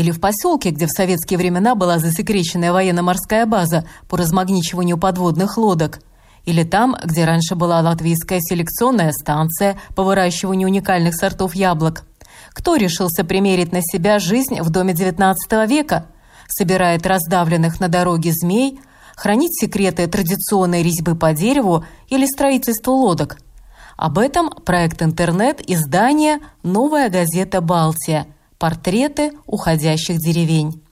или в поселке, где в советские времена была засекреченная военно-морская база по размагничиванию подводных лодок, или там, где раньше была латвийская селекционная станция по выращиванию уникальных сортов яблок. Кто решился примерить на себя жизнь в доме XIX века? Собирает раздавленных на дороге змей – хранить секреты традиционной резьбы по дереву или строительства лодок. Об этом проект интернет-издания «Новая газета «Балтия» Портреты уходящих деревень».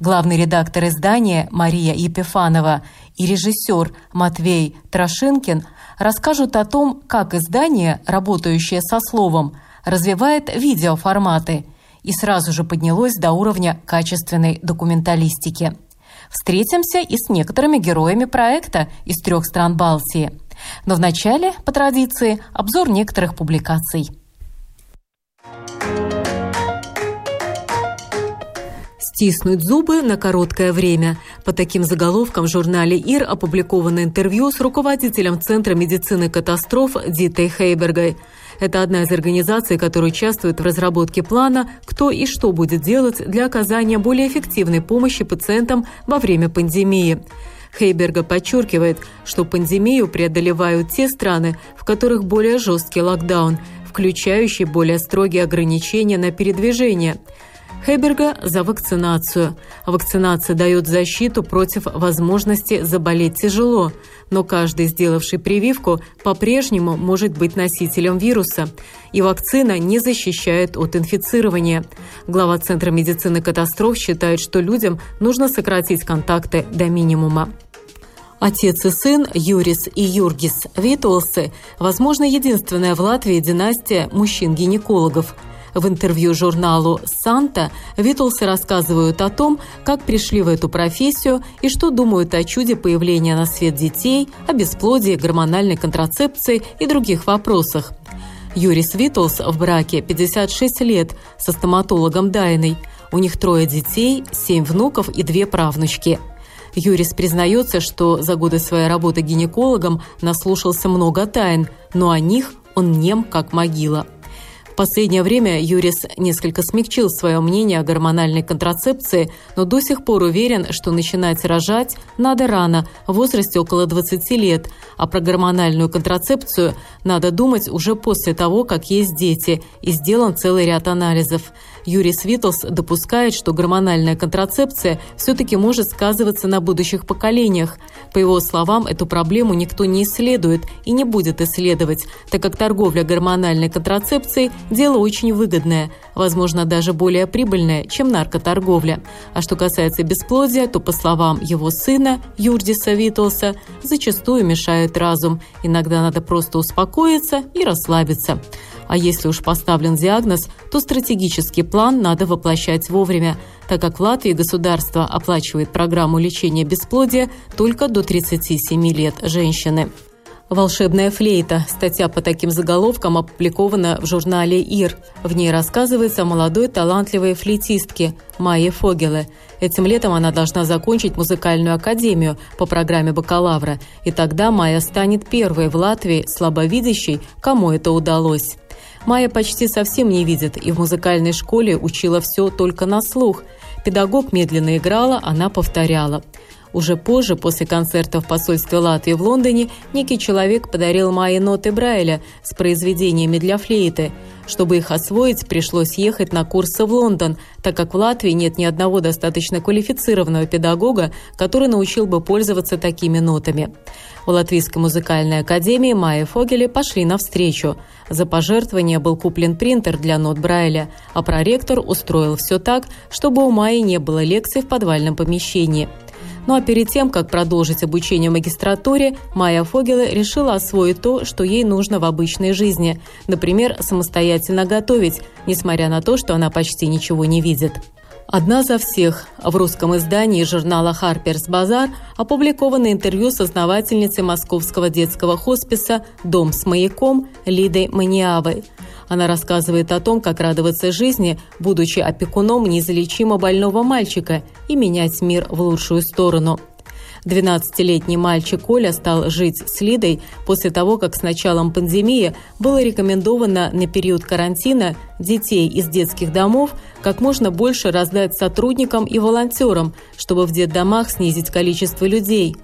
Главный редактор издания Мария Епифанова и режиссер Матвей Трошинкин расскажут о том, как издание, работающее со словом, развивает видеоформаты и сразу же поднялось до уровня качественной документалистики. Встретимся и с некоторыми героями проекта из трех стран Балтии. Но вначале, по традиции, обзор некоторых публикаций. «Стиснуть зубы на короткое время». По таким заголовкам в журнале «Ир» опубликовано интервью с руководителем Центра медицины катастроф Дитой Хейбергой. Это одна из организаций, которая участвует в разработке плана, кто и что будет делать для оказания более эффективной помощи пациентам во время пандемии. Хейберга подчеркивает, что пандемию преодолевают те страны, в которых более жесткий локдаун, включающий более строгие ограничения на передвижение – Хеберга за вакцинацию. Вакцинация дает защиту против возможности заболеть тяжело, но каждый, сделавший прививку, по-прежнему может быть носителем вируса, и вакцина не защищает от инфицирования. Глава Центра медицины катастроф считает, что людям нужно сократить контакты до минимума. Отец и сын Юрис и Юргис Витолсы, возможно, единственная в Латвии династия мужчин-гинекологов – в интервью журналу «Санта» Витлсы рассказывают о том, как пришли в эту профессию и что думают о чуде появления на свет детей, о бесплодии, гормональной контрацепции и других вопросах. Юрис Витлс в браке 56 лет со стоматологом Дайной. У них трое детей, семь внуков и две правнучки. Юрис признается, что за годы своей работы гинекологом наслушался много тайн, но о них он нем как могила – последнее время Юрис несколько смягчил свое мнение о гормональной контрацепции, но до сих пор уверен, что начинать рожать надо рано, в возрасте около 20 лет, а про гормональную контрацепцию надо думать уже после того, как есть дети, и сделан целый ряд анализов. Юрий Свитлс допускает, что гормональная контрацепция все-таки может сказываться на будущих поколениях. По его словам, эту проблему никто не исследует и не будет исследовать, так как торговля гормональной контрацепцией – дело очень выгодное, возможно, даже более прибыльное, чем наркоторговля. А что касается бесплодия, то, по словам его сына, Юрдиса Витлса, зачастую мешает разум. Иногда надо просто успокоиться и расслабиться. А если уж поставлен диагноз, то стратегический план надо воплощать вовремя, так как в Латвии государство оплачивает программу лечения бесплодия только до 37 лет женщины. «Волшебная флейта» – статья по таким заголовкам опубликована в журнале «Ир». В ней рассказывается о молодой талантливой флейтистке Майе Фогеле. Этим летом она должна закончить музыкальную академию по программе бакалавра, и тогда Майя станет первой в Латвии слабовидящей, кому это удалось. Майя почти совсем не видит и в музыкальной школе учила все только на слух. Педагог медленно играла, она повторяла – уже позже, после концерта в посольстве Латвии в Лондоне, некий человек подарил Майе ноты Брайля с произведениями для флейты. Чтобы их освоить, пришлось ехать на курсы в Лондон, так как в Латвии нет ни одного достаточно квалифицированного педагога, который научил бы пользоваться такими нотами. У Латвийской музыкальной академии Майе Фогеле пошли навстречу. За пожертвование был куплен принтер для нот Брайля, а проректор устроил все так, чтобы у Майи не было лекций в подвальном помещении – ну а перед тем, как продолжить обучение в магистратуре, Майя Фогеле решила освоить то, что ей нужно в обычной жизни. Например, самостоятельно готовить, несмотря на то, что она почти ничего не видит. Одна за всех. В русском издании журнала Harper's Bazaar опубликовано интервью с основательницей московского детского хосписа «Дом с маяком» Лидой Маниавой. Она рассказывает о том, как радоваться жизни, будучи опекуном неизлечимо больного мальчика и менять мир в лучшую сторону – 12-летний мальчик Коля стал жить с Лидой после того, как с началом пандемии было рекомендовано на период карантина детей из детских домов как можно больше раздать сотрудникам и волонтерам, чтобы в детдомах снизить количество людей.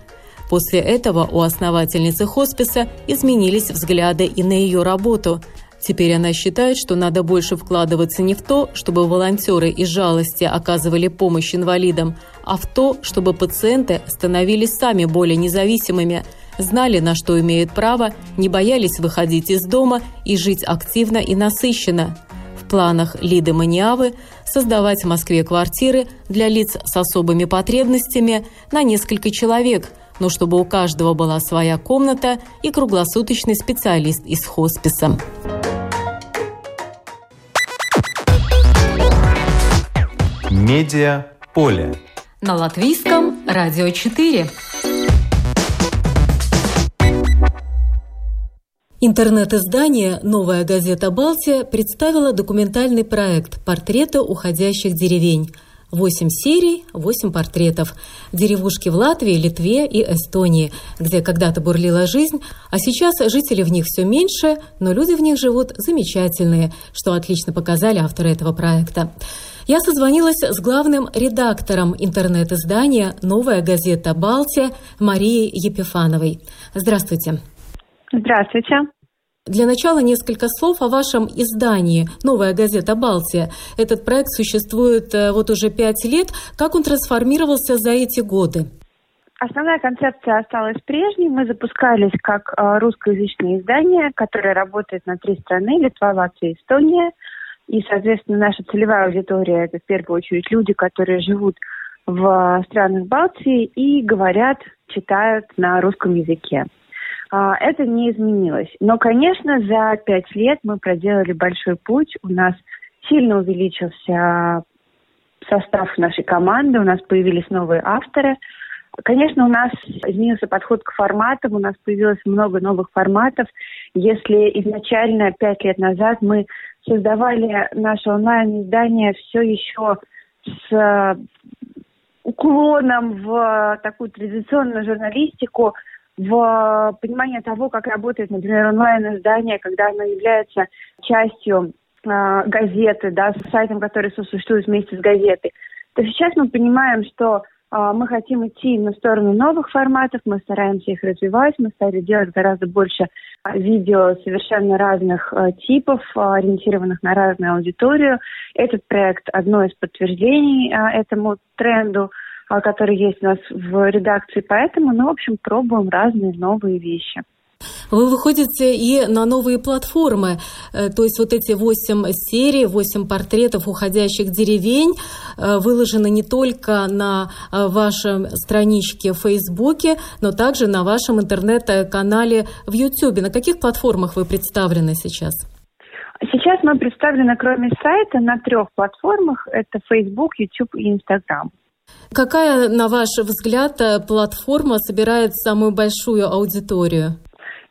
После этого у основательницы хосписа изменились взгляды и на ее работу – Теперь она считает, что надо больше вкладываться не в то, чтобы волонтеры из жалости оказывали помощь инвалидам, а в то, чтобы пациенты становились сами более независимыми, знали, на что имеют право, не боялись выходить из дома и жить активно и насыщенно. В планах Лиды Маниавы создавать в Москве квартиры для лиц с особыми потребностями на несколько человек, но чтобы у каждого была своя комната и круглосуточный специалист из хосписа. Медиа поле. На латвийском радио 4. Интернет-издание «Новая газета Балтия» представила документальный проект «Портреты уходящих деревень», Восемь серий, восемь портретов. Деревушки в Латвии, Литве и Эстонии, где когда-то бурлила жизнь, а сейчас жителей в них все меньше, но люди в них живут замечательные, что отлично показали авторы этого проекта. Я созвонилась с главным редактором интернет-издания «Новая газета Балтия» Марией Епифановой. Здравствуйте. Здравствуйте. Для начала несколько слов о вашем издании «Новая газета Балтия». Этот проект существует э, вот уже пять лет. Как он трансформировался за эти годы? Основная концепция осталась прежней. Мы запускались как э, русскоязычное издание, которое работает на три страны – Литва, Латвия Эстония. И, соответственно, наша целевая аудитория – это в первую очередь люди, которые живут в странах Балтии и говорят, читают на русском языке. А, это не изменилось. Но, конечно, за пять лет мы проделали большой путь. У нас сильно увеличился состав нашей команды, у нас появились новые авторы. Конечно, у нас изменился подход к форматам, у нас появилось много новых форматов. Если изначально пять лет назад мы создавали наше онлайн-издание все еще с уклоном в такую традиционную журналистику, в понимание того, как работает, например, онлайн-издание, когда оно является частью э, газеты, да, с сайтом, который существует вместе с газетой, то сейчас мы понимаем, что э, мы хотим идти на сторону новых форматов, мы стараемся их развивать, мы стали делать гораздо больше э, видео совершенно разных э, типов, ориентированных на разную аудиторию. Этот проект одно из подтверждений этому тренду – а, который есть у нас в редакции. Поэтому мы, в общем, пробуем разные новые вещи. Вы выходите и на новые платформы, э, то есть вот эти восемь серий, восемь портретов уходящих деревень э, выложены не только на э, вашем страничке в Фейсбуке, но также на вашем интернет-канале в Ютьюбе. На каких платформах вы представлены сейчас? Сейчас мы представлены, кроме сайта, на трех платформах. Это Facebook, YouTube и Instagram. Какая, на ваш взгляд, платформа собирает самую большую аудиторию?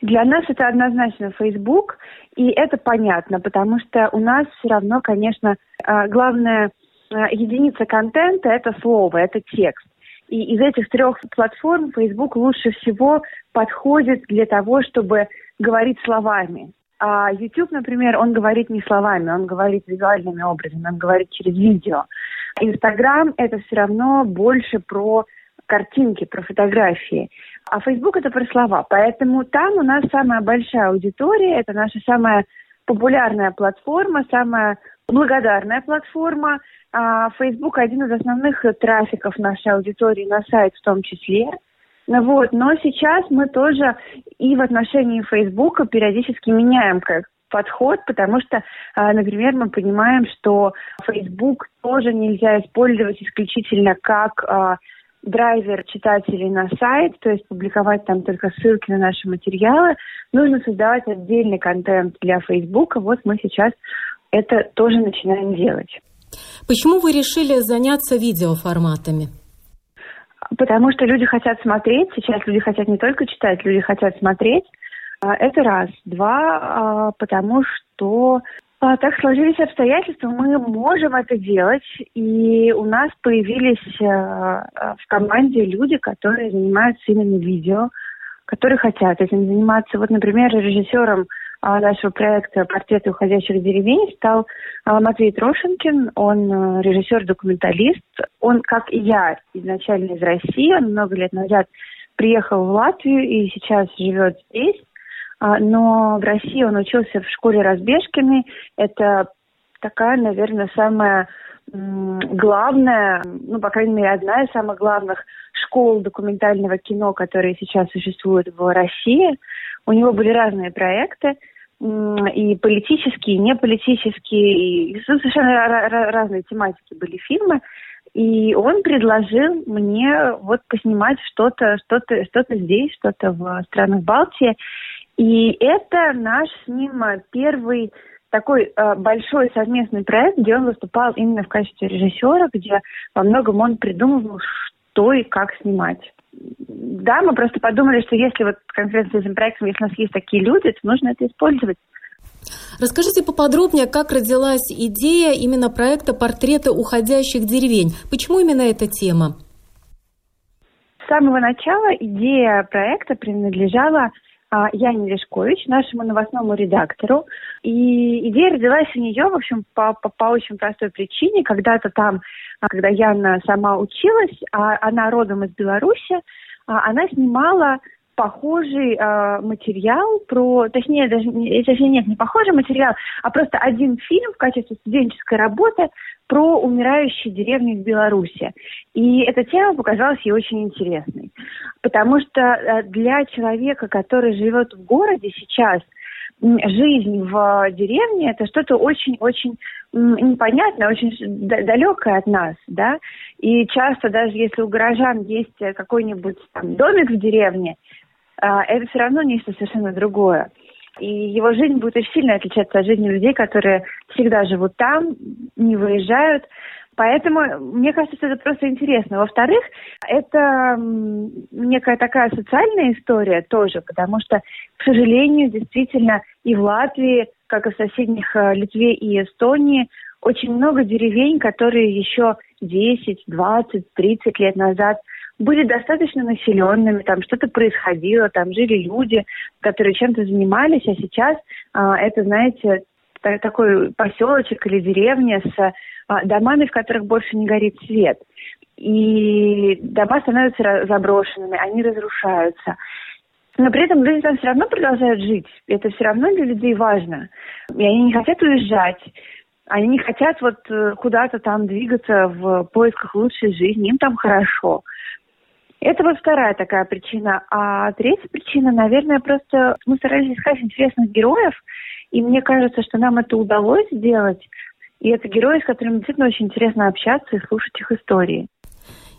Для нас это однозначно Facebook, и это понятно, потому что у нас все равно, конечно, э, главная э, единица контента – это слово, это текст. И из этих трех платформ Facebook лучше всего подходит для того, чтобы говорить словами. А YouTube, например, он говорит не словами, он говорит визуальными образами, он говорит через видео. Инстаграм это все равно больше про картинки, про фотографии. А Фейсбук это про слова. Поэтому там у нас самая большая аудитория, это наша самая популярная платформа, самая благодарная платформа. А Facebook один из основных трафиков нашей аудитории на сайт в том числе. Вот, но сейчас мы тоже и в отношении Фейсбука периодически меняем как подход, потому что, а, например, мы понимаем, что Facebook тоже нельзя использовать исключительно как а, драйвер читателей на сайт, то есть публиковать там только ссылки на наши материалы. Нужно создавать отдельный контент для Facebook. Вот мы сейчас это тоже начинаем делать. Почему вы решили заняться видеоформатами? Потому что люди хотят смотреть. Сейчас люди хотят не только читать, люди хотят смотреть. А, это раз. Два, а, потому что так сложились обстоятельства, мы можем это делать, и у нас появились в команде люди, которые занимаются именно видео, которые хотят этим заниматься. Вот, например, режиссером нашего проекта «Портреты уходящих деревень» стал Матвей Трошенкин. Он режиссер-документалист. Он, как и я, изначально из России. Он много лет назад приехал в Латвию и сейчас живет здесь. А, но в России он учился в школе Разбежкиной. Это такая, наверное, самая главная, ну, по крайней мере, одна из самых главных школ документального кино, которые сейчас существуют в России. У него были разные проекты, и политические, и неполитические, и совершенно разные тематики были фильмы. И он предложил мне вот поснимать что-то, что-то, что-то здесь, что-то в странах Балтии. И это наш с ним э, первый такой э, большой совместный проект, где он выступал именно в качестве режиссера, где во многом он придумывал, что и как снимать. Да, мы просто подумали, что если вот конкретно с этим проектом, если у нас есть такие люди, то нужно это использовать. Расскажите поподробнее, как родилась идея именно проекта «Портреты уходящих деревень». Почему именно эта тема? С самого начала идея проекта принадлежала Яне Лешкович, нашему новостному редактору. И идея родилась у нее, в общем, по, по, по очень простой причине. Когда-то там, а, когда Яна сама училась, а она родом из Беларуси, а, она снимала похожий э, материал про, точнее, даже точнее нет, не похожий материал, а просто один фильм в качестве студенческой работы про умирающие деревни в Беларуси. И эта тема показалась ей очень интересной, потому что э, для человека, который живет в городе сейчас, жизнь в деревне это что-то очень-очень непонятное, очень далекое от нас, да. И часто даже если у горожан есть какой-нибудь там домик в деревне, а, это все равно нечто совершенно другое. И его жизнь будет очень сильно отличаться от жизни людей, которые всегда живут там, не выезжают. Поэтому мне кажется, что это просто интересно. Во-вторых, это некая такая социальная история тоже, потому что, к сожалению, действительно и в Латвии, как и в соседних э, Литве и Эстонии, очень много деревень, которые еще 10, 20, 30 лет назад – были достаточно населенными, там что-то происходило, там жили люди, которые чем-то занимались, а сейчас а, это, знаете, такой поселочек или деревня с домами, в которых больше не горит свет. И дома становятся заброшенными, они разрушаются. Но при этом люди там все равно продолжают жить. Это все равно для людей важно. И они не хотят уезжать. Они не хотят вот э, куда-то там двигаться в поисках лучшей жизни. Им там хорошо. Это вот вторая такая причина. А третья причина, наверное, просто мы старались искать интересных героев, и мне кажется, что нам это удалось сделать. И это герои, с которыми действительно очень интересно общаться и слушать их истории.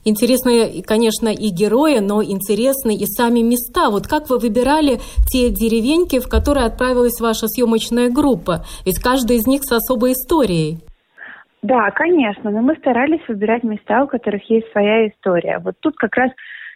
Интересны, конечно, и герои, но интересны и сами места. Вот как вы выбирали те деревеньки, в которые отправилась ваша съемочная группа? Ведь каждая из них с особой историей. Да, конечно, но мы старались выбирать места, у которых есть своя история. Вот тут как раз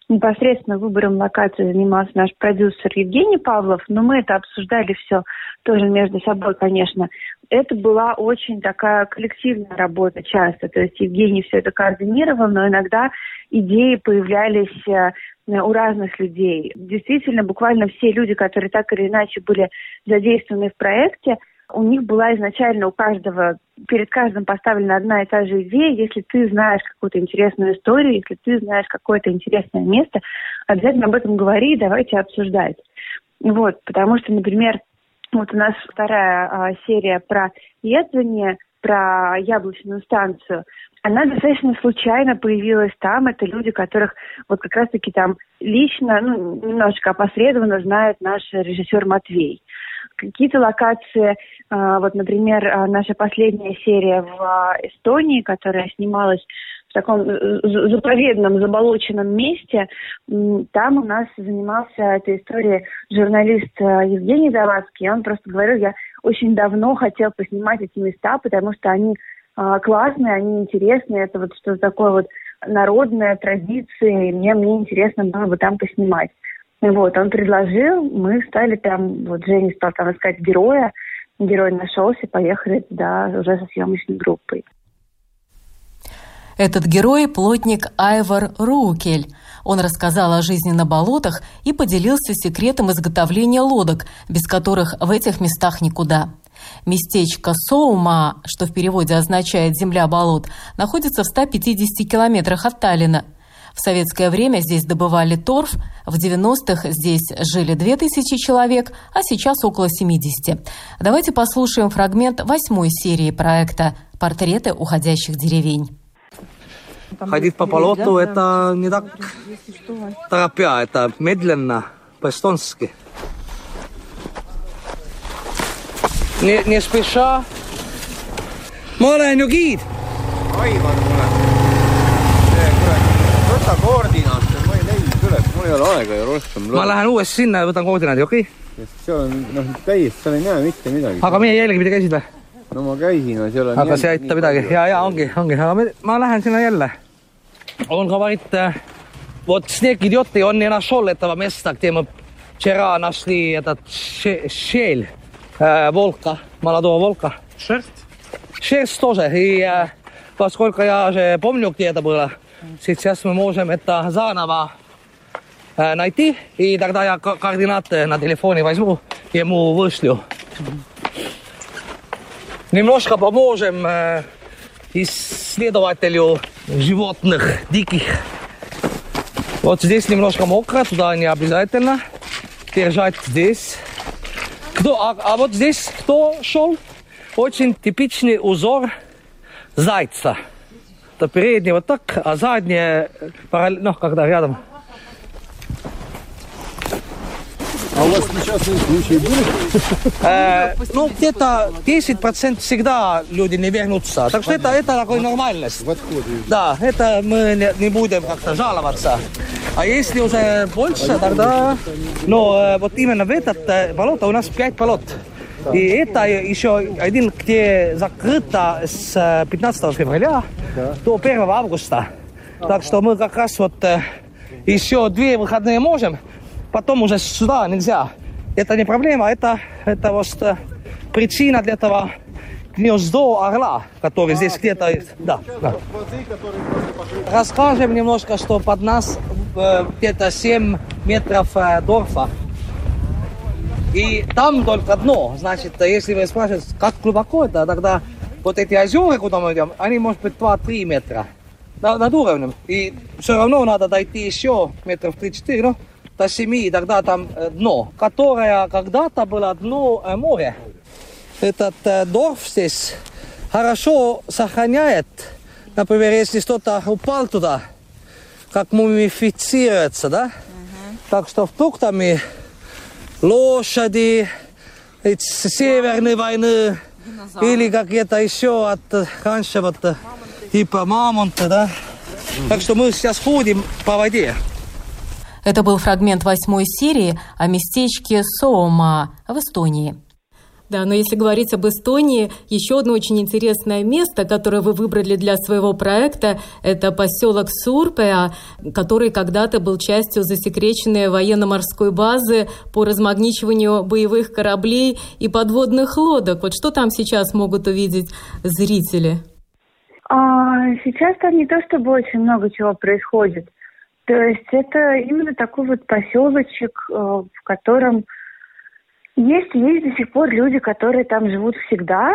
непосредственно выбором локации занимался наш продюсер Евгений Павлов, но мы это обсуждали все тоже между собой, конечно. Это была очень такая коллективная работа часто, то есть Евгений все это координировал, но иногда идеи появлялись э, у разных людей. Действительно, буквально все люди, которые так или иначе были задействованы в проекте, у них была изначально у каждого, перед каждым поставлена одна и та же идея. Если ты знаешь какую-то интересную историю, если ты знаешь какое-то интересное место, обязательно об этом говори и давайте обсуждать. Вот, потому что, например, вот у нас вторая а, серия про Едване, про яблочную станцию. Она достаточно случайно появилась там. Это люди, которых вот как раз-таки там лично, ну, немножечко опосредованно знает наш режиссер Матвей какие-то локации, а, вот, например, а, наша последняя серия в а, Эстонии, которая снималась в таком э, заповедном, заболоченном месте. Там у нас занимался этой историей журналист Евгений Завадский. Он просто говорил, я очень давно хотел поснимать эти места, потому что они а, классные, они интересные. Это вот что-то такое вот народная традиция, и мне, мне интересно было бы там поснимать. Вот, он предложил, мы стали там, вот Женя стал там искать героя, герой нашелся, поехали туда уже со съемочной группой. Этот герой – плотник Айвар Рукель. Он рассказал о жизни на болотах и поделился секретом изготовления лодок, без которых в этих местах никуда. Местечко Соума, что в переводе означает «земля болот», находится в 150 километрах от Таллина. В советское время здесь добывали торф, в 90-х здесь жили 2000 человек, а сейчас около 70. Давайте послушаем фрагмент восьмой серии проекта «Портреты уходящих деревень». Ходить по болоту – это не так торопя, это медленно, по-эстонски. Не, не спеша. ma olen ju giid. Aivar tuleb. võta koordinaate, ma ei leidnud üles, mul ei ole aega ju rohkem. ma lähen uuesti sinna ja võtan koordinaadid, okei okay?? seal on noh, täiesti, seal ei näe mitte midagi. aga meie jälgipidi käisid või? no ma käisin, aga seal on aga see ei aita midagi ja, ja ongi, ongi, aga me, ma lähen sinna jälle. on ka varit äh, вот снег идет, и он не нашел этого места, где мы вчера нашли этот щель э, волка, молодого волка. Шерсть? Шерсть тоже. И э, поскольку я же помню, где это было, сейчас мы можем это заново э, найти. И тогда я координаты на телефоне возьму, ему вышлю немножко поможем э, исследователю животных диких. Вот здесь немножко мокро, туда не обязательно держать здесь. Кто, а, а вот здесь кто шел? Очень типичный узор зайца. Это передний вот так, а заднее, ну, когда рядом А у вас несчастные случаи были? Э, ну, где-то 10% всегда люди не вернутся. Так что это, это такой нормальность. В отходе. Да, это мы не, будем как-то жаловаться. А если уже больше, тогда... Ну, э, вот именно в этот э, болото у нас 5 болот. И это еще один, где закрыто с 15 февраля до 1 августа. Так что мы как раз вот еще две выходные можем потом уже сюда нельзя. Это не проблема, это, это вот причина для этого гнездо орла, который здесь где-то есть. Да, да. Расскажем немножко, что под нас э, где-то 7 метров э, дорфа. И там только дно. Значит, если вы спрашиваете, как глубоко это, тогда вот эти озера, куда мы идем, они, может быть, 2-3 метра над уровнем. И все равно надо дойти еще метров 3-4, ну, до 7, тогда там э, дно, которое когда-то было дно э, моря. Этот э, дорф здесь хорошо сохраняет, например, если что-то упал туда, как мумифицируется, да? Uh-huh. Так что фруктами лошади, северные войны или какие-то еще от раньше вот типа мамонта, да? Так что мы сейчас ходим по воде. Это был фрагмент восьмой серии о местечке Соома в Эстонии. Да, но если говорить об Эстонии, еще одно очень интересное место, которое вы выбрали для своего проекта, это поселок Сурпеа, который когда-то был частью засекреченной военно-морской базы по размагничиванию боевых кораблей и подводных лодок. Вот что там сейчас могут увидеть зрители? А, сейчас там не то чтобы очень много чего происходит. То есть это именно такой вот поселочек, э, в котором есть, есть до сих пор люди, которые там живут всегда.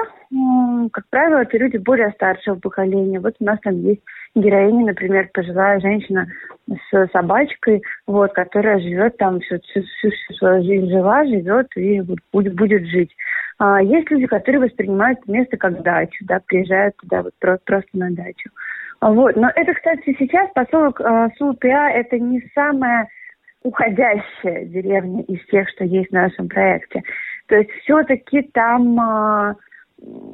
Как правило, это люди более старшего поколения. Вот у нас там есть героиня, например, пожилая женщина с собачкой, вот, которая живет там всю, всю, всю, всю свою жизнь жила, живет и будет, будет жить. А есть люди, которые воспринимают место как дачу, да, приезжают туда вот просто, просто на дачу. Вот. Но это, кстати, сейчас поселок э, Сулпиа – это не самая уходящая деревня из тех, что есть в нашем проекте. То есть все-таки там э,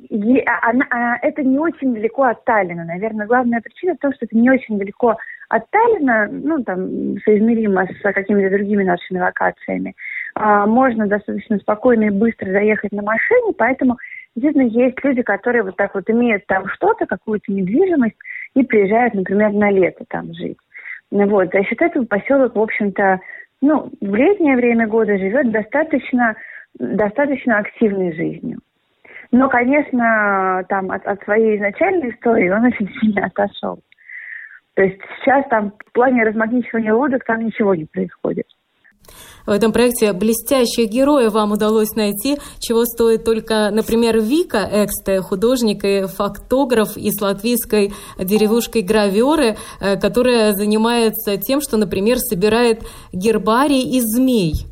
е, а, она, а, это не очень далеко от Таллина. Наверное, главная причина в том, что это не очень далеко от Таллина, ну, там, соизмеримо с какими-то другими нашими локациями. А, можно достаточно спокойно и быстро заехать на машине, поэтому Действительно, есть люди, которые вот так вот имеют там что-то, какую-то недвижимость, и приезжают, например, на лето там жить. Ну вот, за счет этого поселок, в общем-то, ну, в летнее время года живет достаточно, достаточно активной жизнью. Но, конечно, там от, от своей изначальной истории он очень сильно отошел. То есть сейчас там в плане размагничивания лодок там ничего не происходит. В этом проекте блестящих героев вам удалось найти, чего стоит только, например, Вика Эксте, художник и фотограф из латвийской деревушкой Граверы, э, которая занимается тем, что, например, собирает гербарий из змей.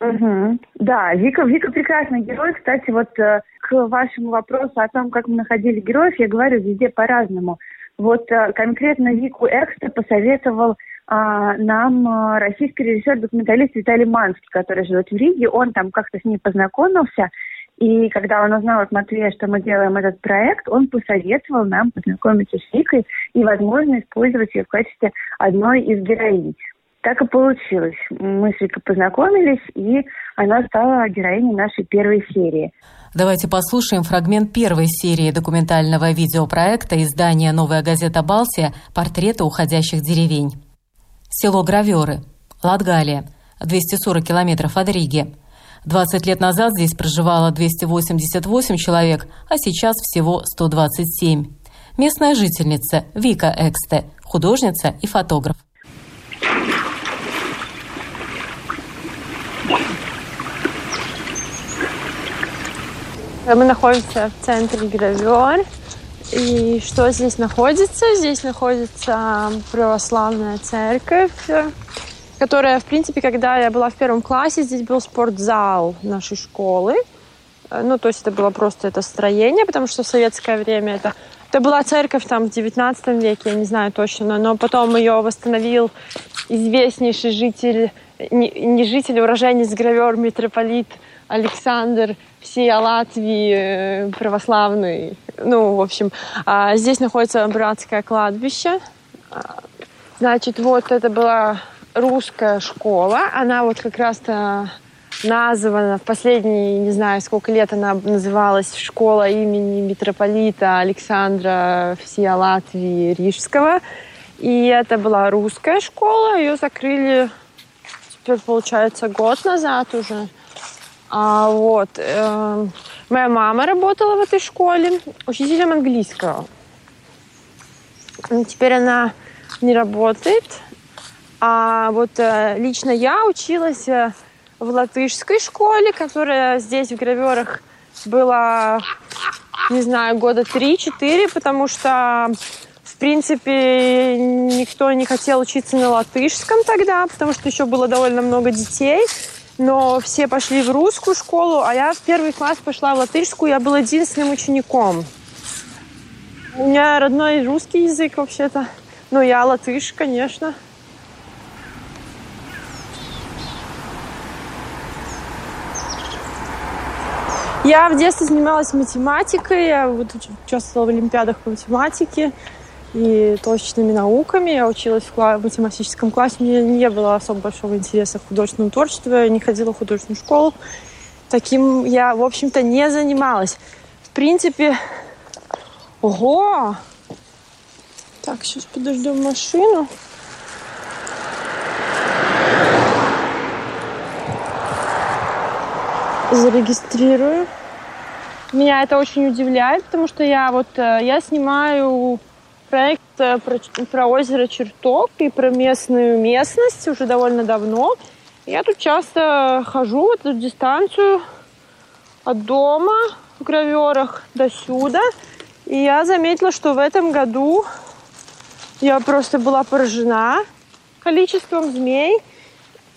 Угу. Да, Вика, Вика прекрасный герой. Кстати, вот э, к вашему вопросу о том, как мы находили героев, я говорю везде по-разному. Вот э, конкретно Вику Экста посоветовал нам а, российский режиссер-документалист Виталий Манский, который живет в Риге. Он там как-то с ней познакомился. И когда он узнал от Матвея, что мы делаем этот проект, он посоветовал нам познакомиться с Викой и, возможно, использовать ее в качестве одной из героинь. Так и получилось. Мы с Викой познакомились, и она стала героиней нашей первой серии. Давайте послушаем фрагмент первой серии документального видеопроекта издания «Новая газета Балтия. Портреты уходящих деревень». Село Граверы, Латгалия, 240 километров от Риги. 20 лет назад здесь проживало 288 человек, а сейчас всего 127. Местная жительница Вика Эксте, художница и фотограф. Мы находимся в центре Гравер. И что здесь находится? Здесь находится православная церковь, которая, в принципе, когда я была в первом классе, здесь был спортзал нашей школы. Ну, то есть это было просто это строение, потому что в советское время это это была церковь там в 19 веке, я не знаю точно, но потом ее восстановил известнейший житель, не, не житель, а уроженец гравер, митрополит Александр всей Латвии э, православный. Ну, в общем, а здесь находится братское кладбище. А, значит, вот это была русская школа. Она вот как раз-то названа в последние, не знаю, сколько лет она называлась школа имени митрополита Александра всея Латвии Рижского. И это была русская школа. Ее закрыли теперь, получается, год назад уже. А, вот. Э, моя мама работала в этой школе учителем английского. Теперь она не работает. А вот э, лично я училась э, в латышской школе, которая здесь в Граверах была, не знаю, года 3-4, потому что, в принципе, никто не хотел учиться на латышском тогда, потому что еще было довольно много детей но все пошли в русскую школу, а я в первый класс пошла в латышскую, я была единственным учеником. У меня родной русский язык вообще-то, но я латыш, конечно. Я в детстве занималась математикой, я вот участвовала в олимпиадах по математике и точными науками. Я училась в математическом классе. Мне не было особо большого интереса к художественному творчеству. Я не ходила в художественную школу. Таким я, в общем-то, не занималась. В принципе... Ого! Так, сейчас подождем машину. Зарегистрирую. Меня это очень удивляет, потому что я вот э, я снимаю проект э, про, про озеро Черток и про местную местность уже довольно давно. Я тут часто хожу в эту дистанцию от дома в граверах до сюда. И я заметила, что в этом году я просто была поражена количеством змей.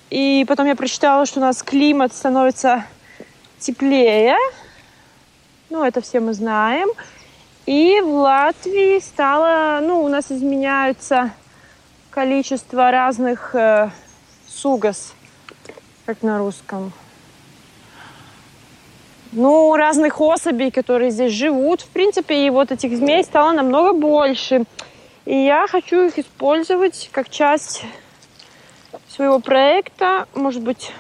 И потом я прочитала, что у нас климат становится теплее. Ну, это все мы знаем. И в Латвии стало, ну, у нас изменяются количество разных э, сугас, как на русском. Ну, разных особей, которые здесь живут. В принципе, и вот этих змей стало намного больше. И я хочу их использовать как часть своего проекта. Может быть,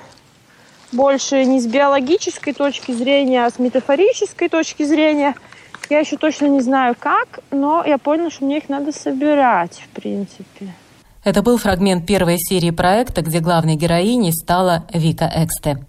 больше не с биологической точки зрения, а с метафорической точки зрения. Я еще точно не знаю как, но я поняла, что мне их надо собирать, в принципе. Это был фрагмент первой серии проекта, где главной героиней стала Вика Эксте.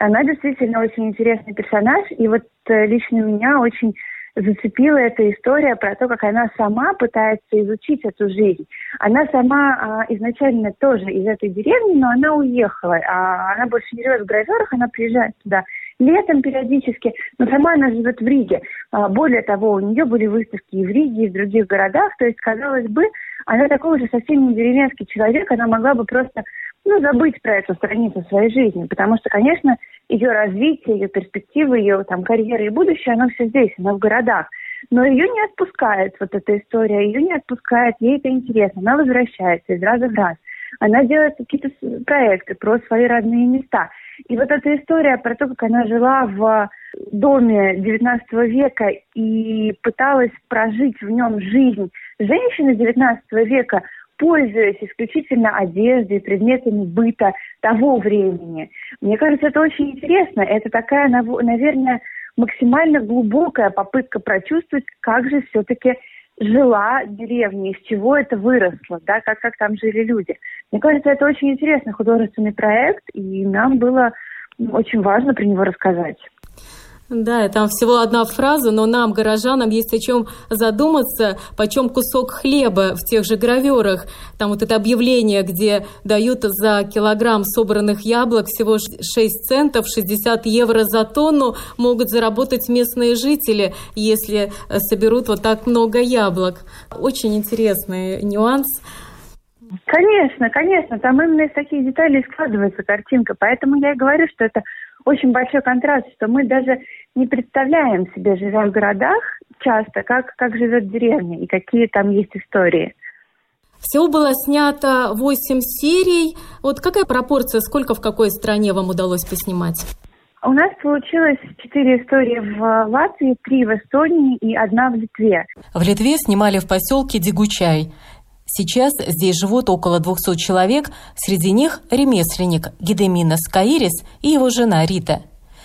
Она действительно очень интересный персонаж, и вот э, лично меня очень зацепила эта история про то, как она сама пытается изучить эту жизнь. Она сама а, изначально тоже из этой деревни, но она уехала. А она больше не живет в Грозерах, она приезжает туда летом периодически, но сама она живет в Риге. А, более того, у нее были выставки и в Риге, и в других городах. То есть, казалось бы, она такой уже совсем не деревенский человек, она могла бы просто ну, забыть про эту страницу своей жизни, потому что, конечно, ее развитие, ее перспективы, ее там карьера и будущее, оно все здесь, оно в городах. Но ее не отпускает вот эта история, ее не отпускает, ей это интересно, она возвращается из раза в раз. Она делает какие-то проекты про свои родные места. И вот эта история про то, как она жила в доме XIX века и пыталась прожить в нем жизнь женщины XIX века, пользуясь исключительно одеждой, предметами быта того времени. Мне кажется, это очень интересно. Это такая, наверное, максимально глубокая попытка прочувствовать, как же все-таки жила деревня, из чего это выросло, да, как, как там жили люди. Мне кажется, это очень интересный художественный проект, и нам было очень важно про него рассказать. Да, там всего одна фраза, но нам, горожанам, есть о чем задуматься, почем кусок хлеба в тех же граверах. Там вот это объявление, где дают за килограмм собранных яблок всего 6 центов, 60 евро за тонну могут заработать местные жители, если э, соберут вот так много яблок. Очень интересный нюанс. Конечно, конечно, там именно из таких деталей складывается картинка, поэтому я и говорю, что это очень большой контраст, что мы даже не представляем себе, живя в городах, часто, как, как живет деревня и какие там есть истории. Всего было снято 8 серий. Вот какая пропорция, сколько в какой стране вам удалось поснимать? У нас получилось четыре истории в Латвии, три в Эстонии и одна в Литве. В Литве снимали в поселке Дегучай. Сейчас здесь живут около 200 человек, среди них ремесленник Гидеминас Каирис и его жена Рита.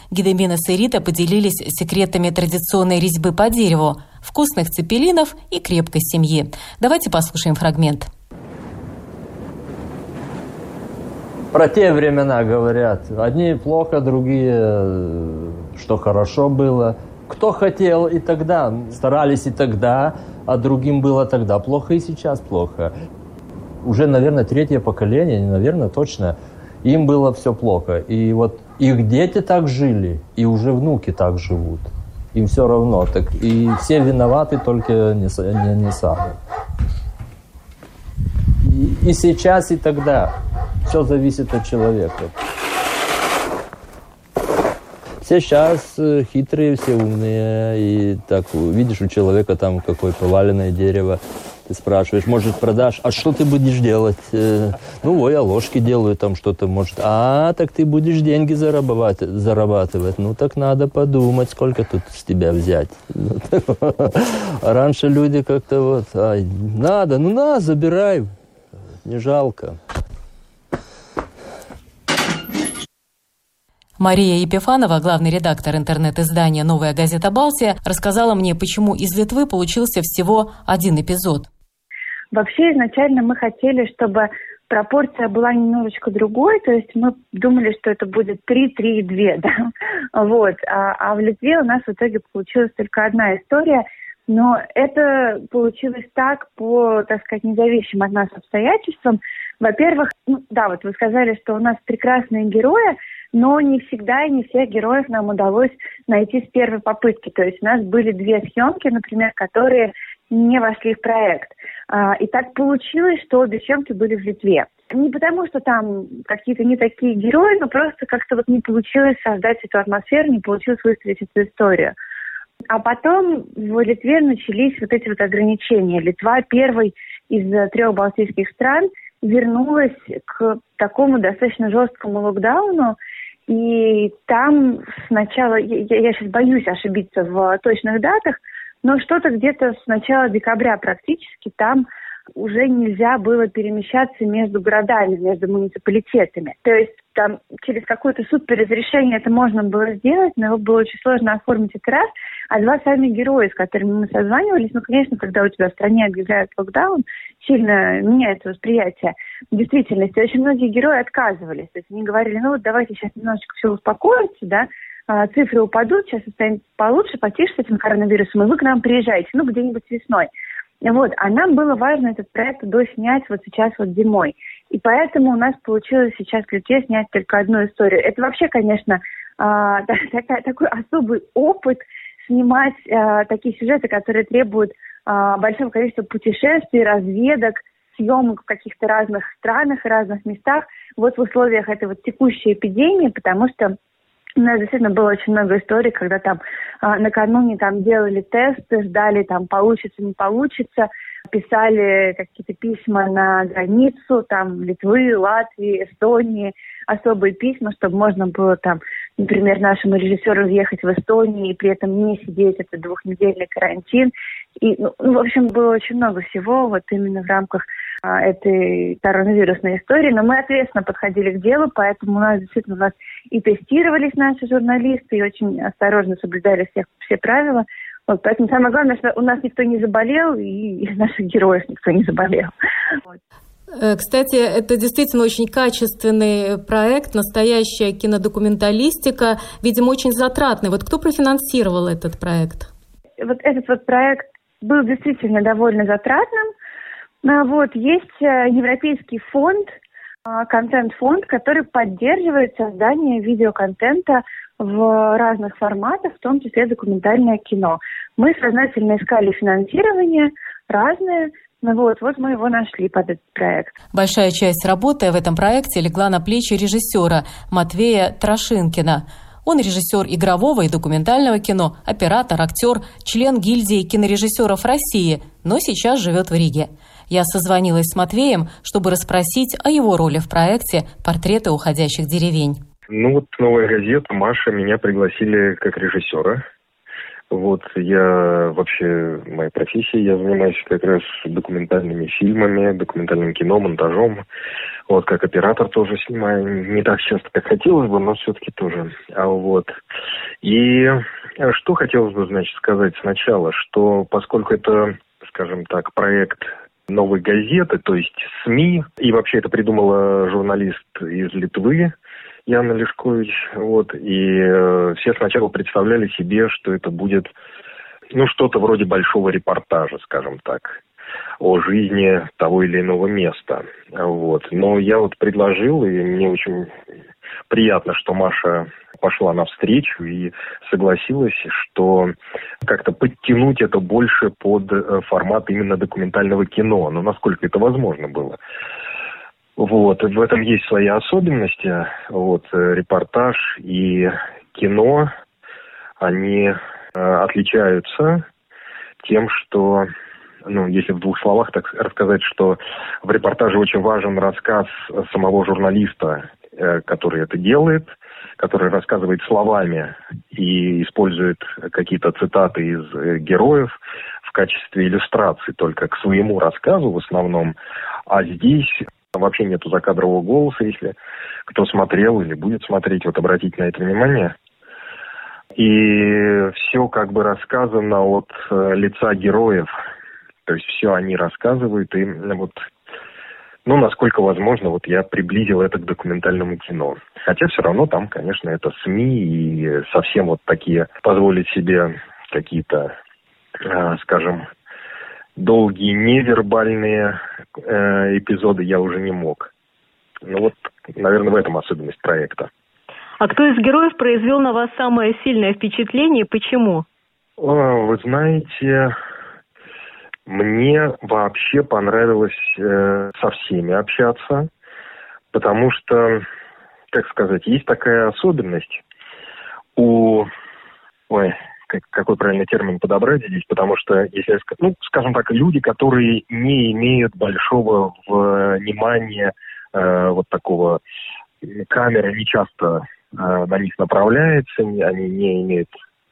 Гидеминас и Рита поделились секретами традиционной резьбы по дереву, вкусных цепелинов и крепкой семьи. Давайте послушаем фрагмент. Про те времена говорят. Одни плохо, другие, э, что хорошо было. Кто хотел и тогда, старались и тогда, а другим было тогда плохо и сейчас плохо. Уже, наверное, третье поколение, наверное, точно, им было все плохо. И вот их дети так жили, и уже внуки так живут. Им все равно. Так, и все виноваты, только не, не, не сами. И, и сейчас, и тогда. Все зависит от человека. Все сейчас э, хитрые, все умные. И так видишь у человека там какое поваленное дерево. Ты спрашиваешь, может, продашь? А что ты будешь делать? Э, ну, ой, я ложки делаю, там что-то может. А, так ты будешь деньги зарабатывать. зарабатывать. Ну, так надо подумать, сколько тут с тебя взять. А раньше люди как-то вот, ай, надо, ну на, забирай. Не жалко. Мария Епифанова, главный редактор интернет-издания «Новая газета Балтия», рассказала мне, почему из Литвы получился всего один эпизод. Вообще изначально мы хотели, чтобы пропорция была немножечко другой, то есть мы думали, что это будет 3, 3 и 2, да, вот, а, а в Литве у нас в итоге получилась только одна история, но это получилось так по, так сказать, независимым от нас обстоятельствам. Во-первых, ну, да, вот вы сказали, что у нас прекрасные герои, но не всегда и не всех героев нам удалось найти с первой попытки. То есть у нас были две съемки, например, которые не вошли в проект. А, и так получилось, что обе съемки были в Литве. Не потому, что там какие-то не такие герои, но просто как-то вот не получилось создать эту атмосферу, не получилось выставить эту историю. А потом в Литве начались вот эти вот ограничения. Литва первой из трех балтийских стран вернулась к такому достаточно жесткому локдауну, и там сначала, я, я сейчас боюсь ошибиться в точных датах, но что-то где-то с начала декабря практически там уже нельзя было перемещаться между городами, между муниципалитетами. То есть там через какое-то суперразрешение это можно было сделать, но его было очень сложно оформить это раз. А два сами герои, с которыми мы созванивались, ну, конечно, когда у тебя в стране объявляют локдаун, сильно меняется восприятие действительности. Очень многие герои отказывались. То есть они говорили, ну вот давайте сейчас немножечко все успокоится, да, а, цифры упадут, сейчас станет получше, потише с этим коронавирусом, и вы к нам приезжаете, ну, где-нибудь весной. Вот, а нам было важно этот проект доснять вот сейчас вот зимой. И поэтому у нас получилось сейчас в Люте снять только одну историю. Это вообще, конечно, э, такой особый опыт снимать э, такие сюжеты, которые требуют э, большого количества путешествий, разведок, съемок в каких-то разных странах и разных местах. Вот в условиях этой вот текущей эпидемии, потому что у нас действительно было очень много историй, когда там а, накануне там делали тесты, ждали там получится, не получится, писали какие-то письма на границу, там Литвы, Латвии, Эстонии, особые письма, чтобы можно было там, например, нашему режиссеру въехать в Эстонию и при этом не сидеть этот двухнедельный карантин. И, ну, в общем, было очень много всего вот именно в рамках а, этой коронавирусной истории, но мы ответственно подходили к делу, поэтому у нас действительно у нас и тестировались наши журналисты, и очень осторожно соблюдали всех, все правила. Вот, поэтому самое главное, что у нас никто не заболел, и из наших героев никто не заболел. Вот. Э, кстати, это действительно очень качественный проект, настоящая кинодокументалистика, видимо, очень затратный. Вот кто профинансировал этот проект? Вот этот вот проект был действительно довольно затратным. Ну, вот, есть э, Европейский фонд, а, контент-фонд, который поддерживает создание видеоконтента в разных форматах, в том числе документальное кино. Мы сознательно искали финансирование разное, ну вот, вот мы его нашли под этот проект. Большая часть работы в этом проекте легла на плечи режиссера Матвея Трошинкина. Он режиссер игрового и документального кино, оператор, актер, член гильдии кинорежиссеров России, но сейчас живет в Риге. Я созвонилась с Матвеем, чтобы расспросить о его роли в проекте «Портреты уходящих деревень». Ну вот «Новая газета», Маша, меня пригласили как режиссера. Вот я вообще, моя профессия, я занимаюсь как раз документальными фильмами, документальным кино, монтажом. Вот как оператор тоже снимаю, не так часто, как хотелось бы, но все-таки тоже. А вот. И что хотелось бы, значит, сказать сначала, что поскольку это, скажем так, проект новой газеты, то есть СМИ. И вообще это придумала журналист из Литвы, Яна Лешкович. Вот. И э, все сначала представляли себе, что это будет ну, что-то вроде большого репортажа, скажем так, о жизни того или иного места. Вот. Но я вот предложил, и мне очень приятно, что Маша пошла навстречу и согласилась, что как-то подтянуть это больше под э, формат именно документального кино, но насколько это возможно было. Вот, в этом есть свои особенности. Вот, э, репортаж и кино, они э, отличаются тем, что, ну, если в двух словах так рассказать, что в репортаже очень важен рассказ самого журналиста, который это делает, который рассказывает словами и использует какие-то цитаты из э, героев в качестве иллюстрации только к своему рассказу в основном. А здесь вообще нету закадрового голоса, если кто смотрел или будет смотреть, вот обратить на это внимание. И все как бы рассказано от э, лица героев. То есть все они рассказывают, и вот ну, насколько возможно, вот я приблизил это к документальному кино. Хотя все равно там, конечно, это СМИ и совсем вот такие позволить себе какие-то, э, скажем, долгие невербальные э, эпизоды я уже не мог. Ну вот, наверное, в этом особенность проекта. А кто из героев произвел на вас самое сильное впечатление и почему? Вы знаете, мне вообще понравилось э, со всеми общаться, потому что, как сказать, есть такая особенность у... Ой, как, какой правильный термин подобрать здесь, потому что, если ну, скажем так, люди, которые не имеют большого внимания э, вот такого камера не часто э, на них направляется, они не имеют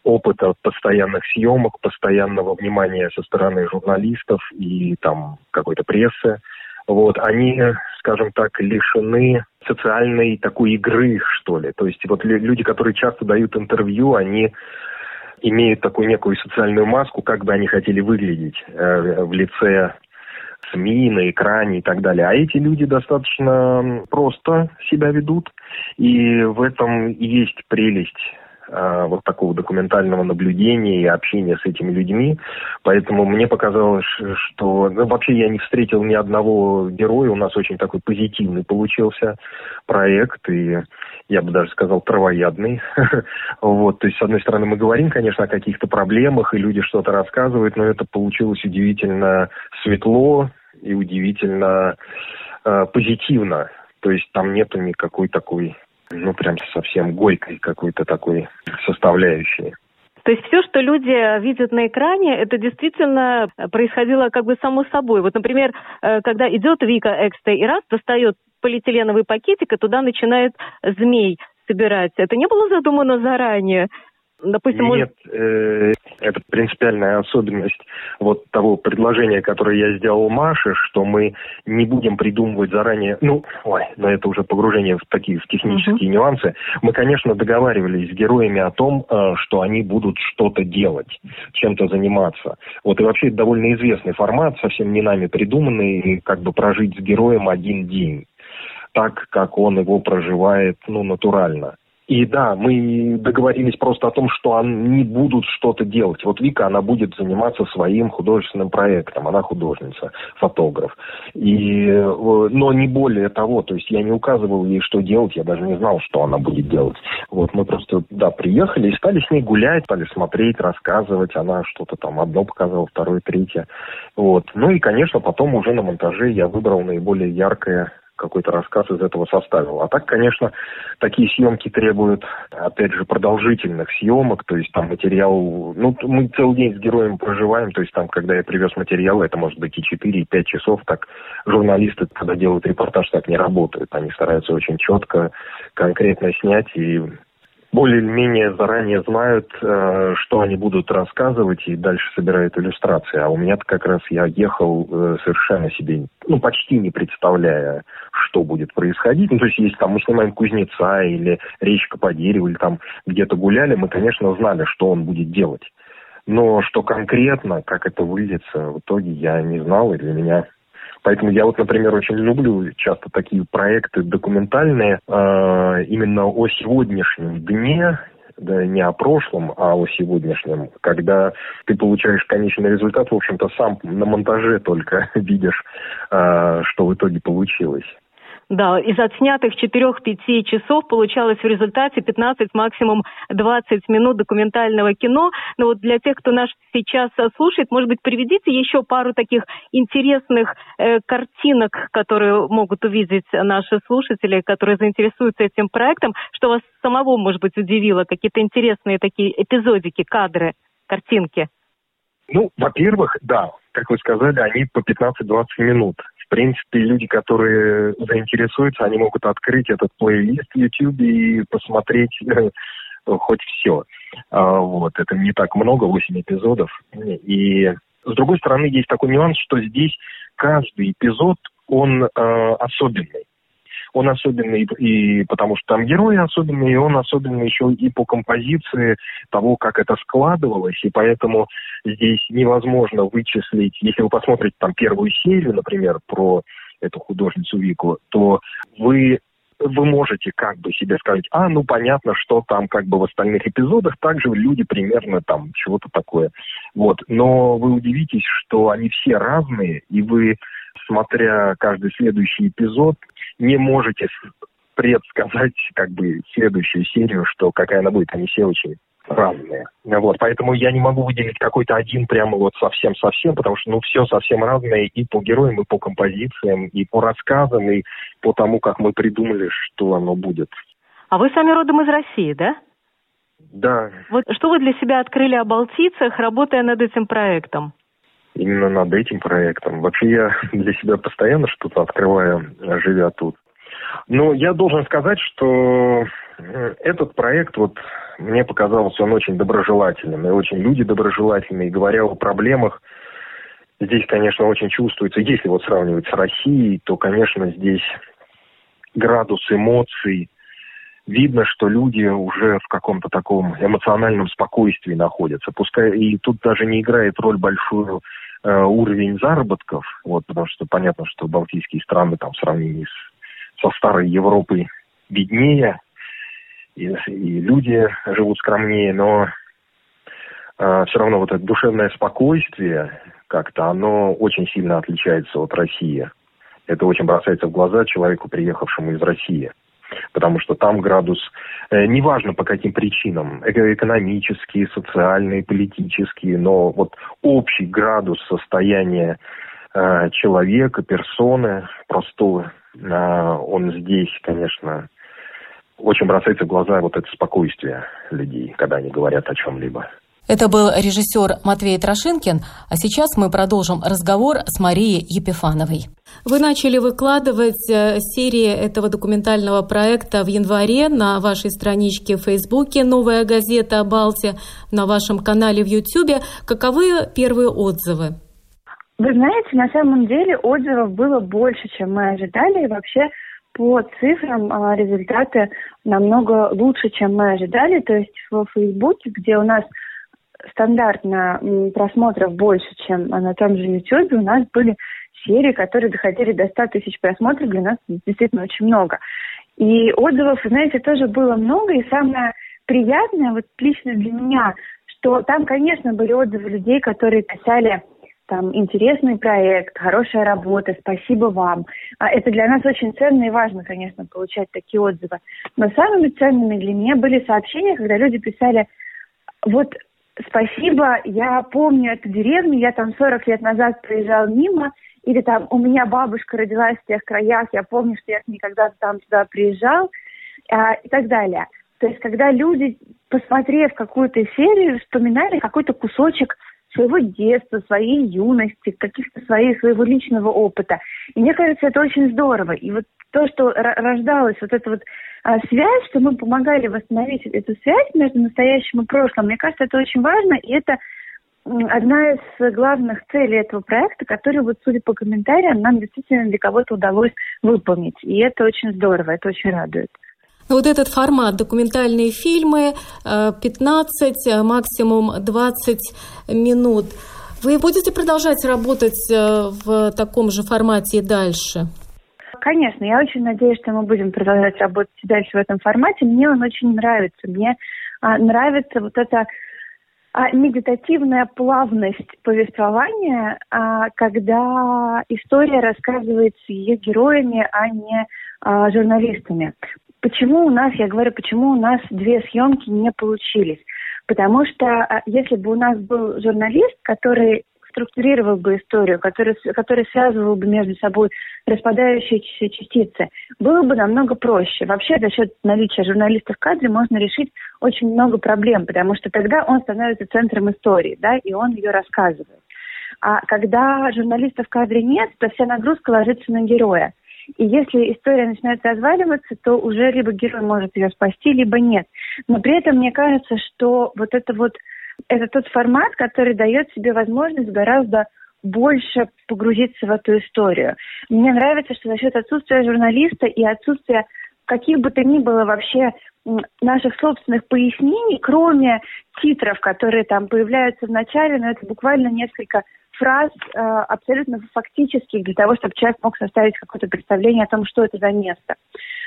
опыта постоянных съемок, постоянного внимания со стороны журналистов и там какой-то прессы. Вот, они, скажем так, лишены социальной такой игры, что ли. То есть вот люди, которые часто дают интервью, они имеют такую некую социальную маску, как бы они хотели выглядеть э, в лице СМИ, на экране и так далее. А эти люди достаточно просто себя ведут, и в этом есть прелесть а, вот такого документального наблюдения и общения с этими людьми. Поэтому мне показалось, что ну, вообще я не встретил ни одного героя. У нас очень такой позитивный получился проект. И я бы даже сказал, травоядный. вот, то есть, с одной стороны, мы говорим, конечно, о каких-то проблемах, и люди что-то рассказывают, но это получилось удивительно светло и удивительно э, позитивно. То есть там нету никакой такой ну, прям совсем горькой какой-то такой составляющей. То есть все, что люди видят на экране, это действительно происходило как бы само собой. Вот, например, э, когда идет Вика Экста и раз достает полиэтиленовый пакетик, и туда начинает змей собирать. Это не было задумано заранее? Допустим, Нет, э, это принципиальная особенность вот того предложения, которое я сделал Маше, что мы не будем придумывать заранее, ну, ой, но это уже погружение в такие в технические uh-huh. нюансы. Мы, конечно, договаривались с героями о том, э, что они будут что-то делать, чем-то заниматься. Вот и вообще это довольно известный формат, совсем не нами придуманный, как бы прожить с героем один день так, как он его проживает, ну, натурально. И да, мы договорились просто о том, что они будут что-то делать. Вот Вика, она будет заниматься своим художественным проектом. Она художница, фотограф. И, э, но не более того, то есть я не указывал ей, что делать, я даже не знал, что она будет делать. Вот мы просто, да, приехали и стали с ней гулять, стали смотреть, рассказывать. Она что-то там одно показала, второе, третье. Вот. Ну и, конечно, потом уже на монтаже я выбрал наиболее яркое какой-то рассказ из этого составил. А так, конечно, такие съемки требуют, опять же, продолжительных съемок, то есть там материал, ну, мы целый день с героем проживаем, то есть там, когда я привез материал, это может быть и 4, и 5 часов, так журналисты, когда делают репортаж, так не работают. Они стараются очень четко, конкретно снять и более-менее заранее знают, э, что они будут рассказывать, и дальше собирают иллюстрации. А у меня как раз я ехал э, совершенно себе, ну, почти не представляя, что будет происходить. Ну, то есть, если там мы снимаем кузнеца или речка по дереву, или там где-то гуляли, мы, конечно, знали, что он будет делать. Но что конкретно, как это выльется, в итоге я не знал, и для меня Поэтому я вот, например, очень люблю часто такие проекты документальные э, именно о сегодняшнем дне, да, не о прошлом, а о сегодняшнем, когда ты получаешь конечный результат, в общем-то, сам на монтаже только видишь, э, что в итоге получилось. Да, из отснятых 4-5 часов получалось в результате 15, максимум 20 минут документального кино. Но вот для тех, кто нас сейчас слушает, может быть, приведите еще пару таких интересных э, картинок, которые могут увидеть наши слушатели, которые заинтересуются этим проектом, что вас самого, может быть, удивило, какие-то интересные такие эпизодики, кадры, картинки. Ну, во-первых, да, как вы сказали, они по 15-20 минут в принципе, люди, которые заинтересуются, они могут открыть этот плейлист в YouTube и посмотреть э, хоть все. А, вот, это не так много, 8 эпизодов. И с другой стороны, есть такой нюанс, что здесь каждый эпизод, он э, особенный. Он особенный и потому, что там герои особенные, и он особенный еще и по композиции того, как это складывалось, и поэтому здесь невозможно вычислить, если вы посмотрите там первую серию, например, про эту художницу Вику, то вы вы можете как бы себе сказать, а, ну понятно, что там как бы в остальных эпизодах также люди примерно там чего-то такое. Вот. Но вы удивитесь, что они все разные, и вы, смотря каждый следующий эпизод, не можете предсказать как бы следующую серию, что какая она будет. Они все очень разные. Вот, поэтому я не могу выделить какой-то один прямо вот совсем-совсем, потому что, ну, все совсем разное и по героям, и по композициям, и по рассказам, и по тому, как мы придумали, что оно будет. А вы сами родом из России, да? Да. Вот что вы для себя открыли о Балтийцах, работая над этим проектом? Именно над этим проектом. Вообще я для себя постоянно что-то открываю, живя тут. Но я должен сказать, что этот проект, вот мне показался он очень доброжелательным, и очень люди доброжелательные, и говоря о проблемах, здесь, конечно, очень чувствуется, если вот сравнивать с Россией, то, конечно, здесь градус эмоций, видно, что люди уже в каком-то таком эмоциональном спокойствии находятся. Пускай и тут даже не играет роль большую э, уровень заработков, вот, потому что понятно, что балтийские страны там в сравнении с, со старой Европой беднее, и, и люди живут скромнее, но э, все равно вот это душевное спокойствие как-то, оно очень сильно отличается от России. Это очень бросается в глаза человеку, приехавшему из России. Потому что там градус, э, неважно по каким причинам, экономические, социальные, политические, но вот общий градус состояния э, человека, персоны простого, э, он здесь, конечно, очень бросается в глаза вот это спокойствие людей, когда они говорят о чем-либо. Это был режиссер Матвей Трошинкин, а сейчас мы продолжим разговор с Марией Епифановой. Вы начали выкладывать э, серии этого документального проекта в январе на вашей страничке в Фейсбуке «Новая газета о Балте», на вашем канале в Ютьюбе. Каковы первые отзывы? Вы знаете, на самом деле отзывов было больше, чем мы ожидали. И вообще по цифрам а, результаты намного лучше, чем мы ожидали. То есть в Фейсбуке, где у нас стандартно просмотров больше, чем на том же YouTube, у нас были серии, которые доходили до 100 тысяч просмотров, для нас действительно очень много. И отзывов, знаете, тоже было много, и самое приятное, вот лично для меня, что там, конечно, были отзывы людей, которые писали там интересный проект, хорошая работа, спасибо вам. А это для нас очень ценно и важно, конечно, получать такие отзывы. Но самыми ценными для меня были сообщения, когда люди писали, вот спасибо, я помню эту деревню, я там 40 лет назад проезжал мимо, или там у меня бабушка родилась в тех краях, я помню, что я никогда там туда приезжал, а, и так далее. То есть, когда люди, посмотрев какую-то серию, вспоминали какой-то кусочек своего детства, своей юности, каких-то своих, своего личного опыта. И мне кажется, это очень здорово. И вот то, что рождалась вот эта вот а, связь, что мы помогали восстановить эту связь между настоящим и прошлым, мне кажется, это очень важно, и это одна из главных целей этого проекта, который, вот судя по комментариям, нам действительно для кого-то удалось выполнить. И это очень здорово, это очень радует. Ну, вот этот формат, документальные фильмы, 15, э, э, максимум 20 минут. Вы будете продолжать работать э, в таком же формате и дальше? Конечно, я очень надеюсь, что мы будем продолжать работать дальше в этом формате. Мне он очень нравится. Мне а, нравится вот эта а, медитативная плавность повествования, а, когда история рассказывается ее героями, а не а, журналистами. Почему у нас, я говорю, почему у нас две съемки не получились? Потому что а, если бы у нас был журналист, который структурировал бы историю, который, который связывал бы между собой распадающиеся частицы, было бы намного проще. Вообще за счет наличия журналиста в кадре можно решить очень много проблем, потому что тогда он становится центром истории, да, и он ее рассказывает. А когда журналиста в кадре нет, то вся нагрузка ложится на героя. И если история начинает разваливаться, то уже либо герой может ее спасти, либо нет. Но при этом мне кажется, что вот это вот это тот формат, который дает себе возможность гораздо больше погрузиться в эту историю. Мне нравится, что за счет отсутствия журналиста и отсутствия каких бы то ни было вообще наших собственных пояснений, кроме титров, которые там появляются в начале, но это буквально несколько фраз э, абсолютно фактических для того, чтобы человек мог составить какое-то представление о том, что это за место.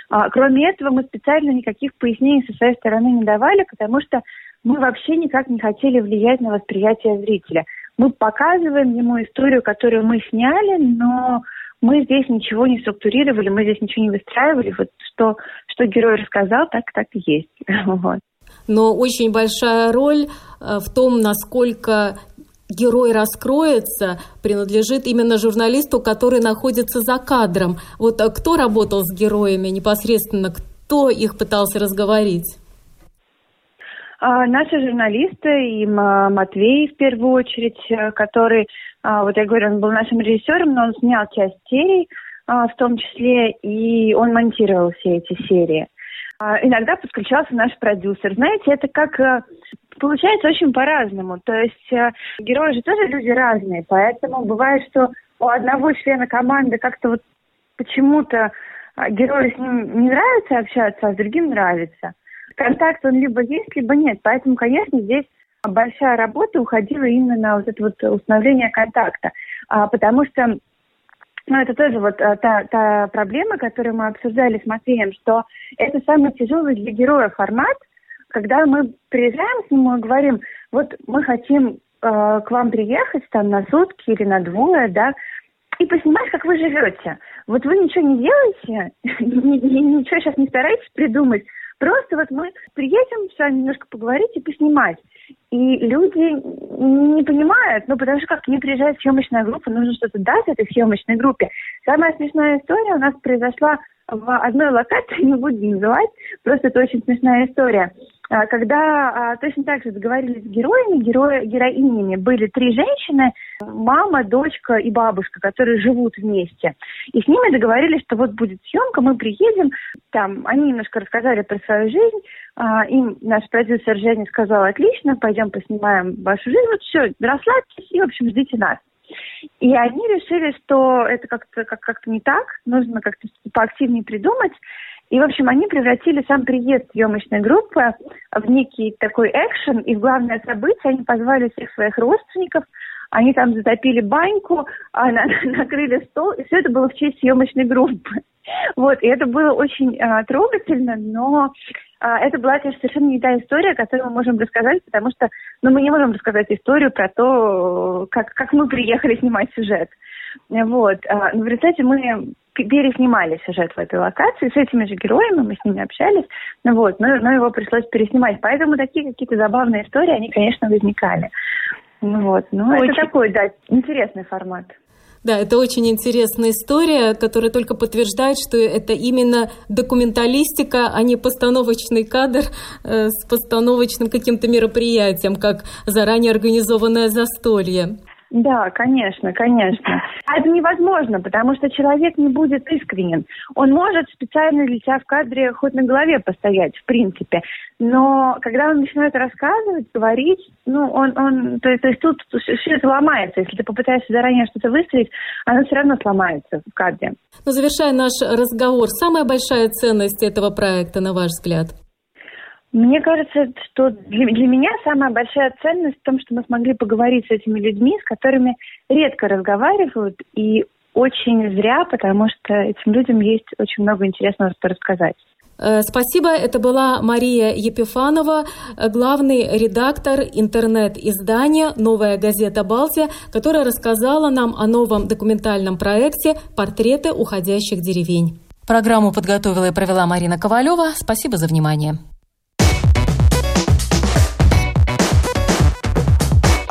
А, кроме этого, мы специально никаких пояснений со своей стороны не давали, потому что мы вообще никак не хотели влиять на восприятие зрителя. Мы показываем ему историю, которую мы сняли, но мы здесь ничего не структурировали, мы здесь ничего не выстраивали. Вот что, что герой рассказал, так так и есть. Вот. Но очень большая роль э, в том, насколько герой раскроется, принадлежит именно журналисту, который находится за кадром. Вот а кто работал с героями непосредственно, кто их пытался разговорить? А, наши журналисты и Матвей в первую очередь, э, который, а, вот я говорю, он был нашим режиссером, но он снял часть серий, а, в том числе, и он монтировал все эти серии. А, иногда подключался наш продюсер. Знаете, это как э, получается очень по-разному. То есть э, герои же тоже люди разные, поэтому бывает, что у одного члена команды как-то вот почему-то а, герою с ним не нравится общаться, а с другим нравится. Контакт он либо есть, либо нет. Поэтому, конечно, здесь большая работа уходила именно на вот это вот установление контакта. А, потому что ну, это тоже вот а, та, та проблема, которую мы обсуждали с Матвеем, что это самый тяжелый для героя формат, когда мы приезжаем с ним и говорим, вот мы хотим э, к вам приехать там на сутки или на двое, да, и поснимать, как вы живете. Вот вы ничего не делаете, ничего сейчас не старайтесь придумать, Просто вот мы приедем с вами немножко поговорить и поснимать. И люди не понимают, ну, потому что как не приезжает съемочная группа, нужно что-то дать этой съемочной группе. Самая смешная история у нас произошла в одной локации, не будем называть, просто это очень смешная история. А, когда а, точно так же договорились с героями, герои, героинями были три женщины, мама, дочка и бабушка, которые живут вместе. И с ними договорились, что вот будет съемка, мы приедем, там, они немножко рассказали про свою жизнь, а, им наш продюсер Женя сказал, отлично, пойдем поснимаем вашу жизнь, вот все, расслабьтесь и, в общем, ждите нас. И они решили, что это как-то как, как не так, нужно как-то поактивнее придумать. И, в общем, они превратили сам приезд съемочной группы в некий такой экшен, и в главное событие они позвали всех своих родственников, они там затопили баньку, а, на, накрыли стол, и все это было в честь съемочной группы. Вот, и это было очень а, трогательно, но а, это была, конечно, совершенно не та история, которую мы можем рассказать, потому что ну, мы не можем рассказать историю про то, как, как мы приехали снимать сюжет. Вот. А, но в результате мы переснимали сюжет в этой локации с этими же героями, мы с ними общались, ну вот, но, но его пришлось переснимать. Поэтому такие какие-то забавные истории, они, конечно, возникали. Ну вот, ну Очень... это такой, да, интересный формат. Да, это очень интересная история, которая только подтверждает, что это именно документалистика, а не постановочный кадр э, с постановочным каким-то мероприятием, как заранее организованное застолье. Да, конечно, конечно. А это невозможно, потому что человек не будет искренен. Он может специально для тебя в кадре хоть на голове постоять, в принципе. Но когда он начинает рассказывать, говорить, ну, он, он то, то есть тут все это ломается. Если ты попытаешься заранее что-то выставить, оно все равно сломается в кадре. Но завершая наш разговор, самая большая ценность этого проекта, на ваш взгляд? Мне кажется, что для, для меня самая большая ценность в том, что мы смогли поговорить с этими людьми, с которыми редко разговаривают, и очень зря, потому что этим людям есть очень много интересного, что рассказать. Э, спасибо. Это была Мария Епифанова, главный редактор интернет-издания «Новая газета Балтия», которая рассказала нам о новом документальном проекте «Портреты уходящих деревень». Программу подготовила и провела Марина Ковалева. Спасибо за внимание.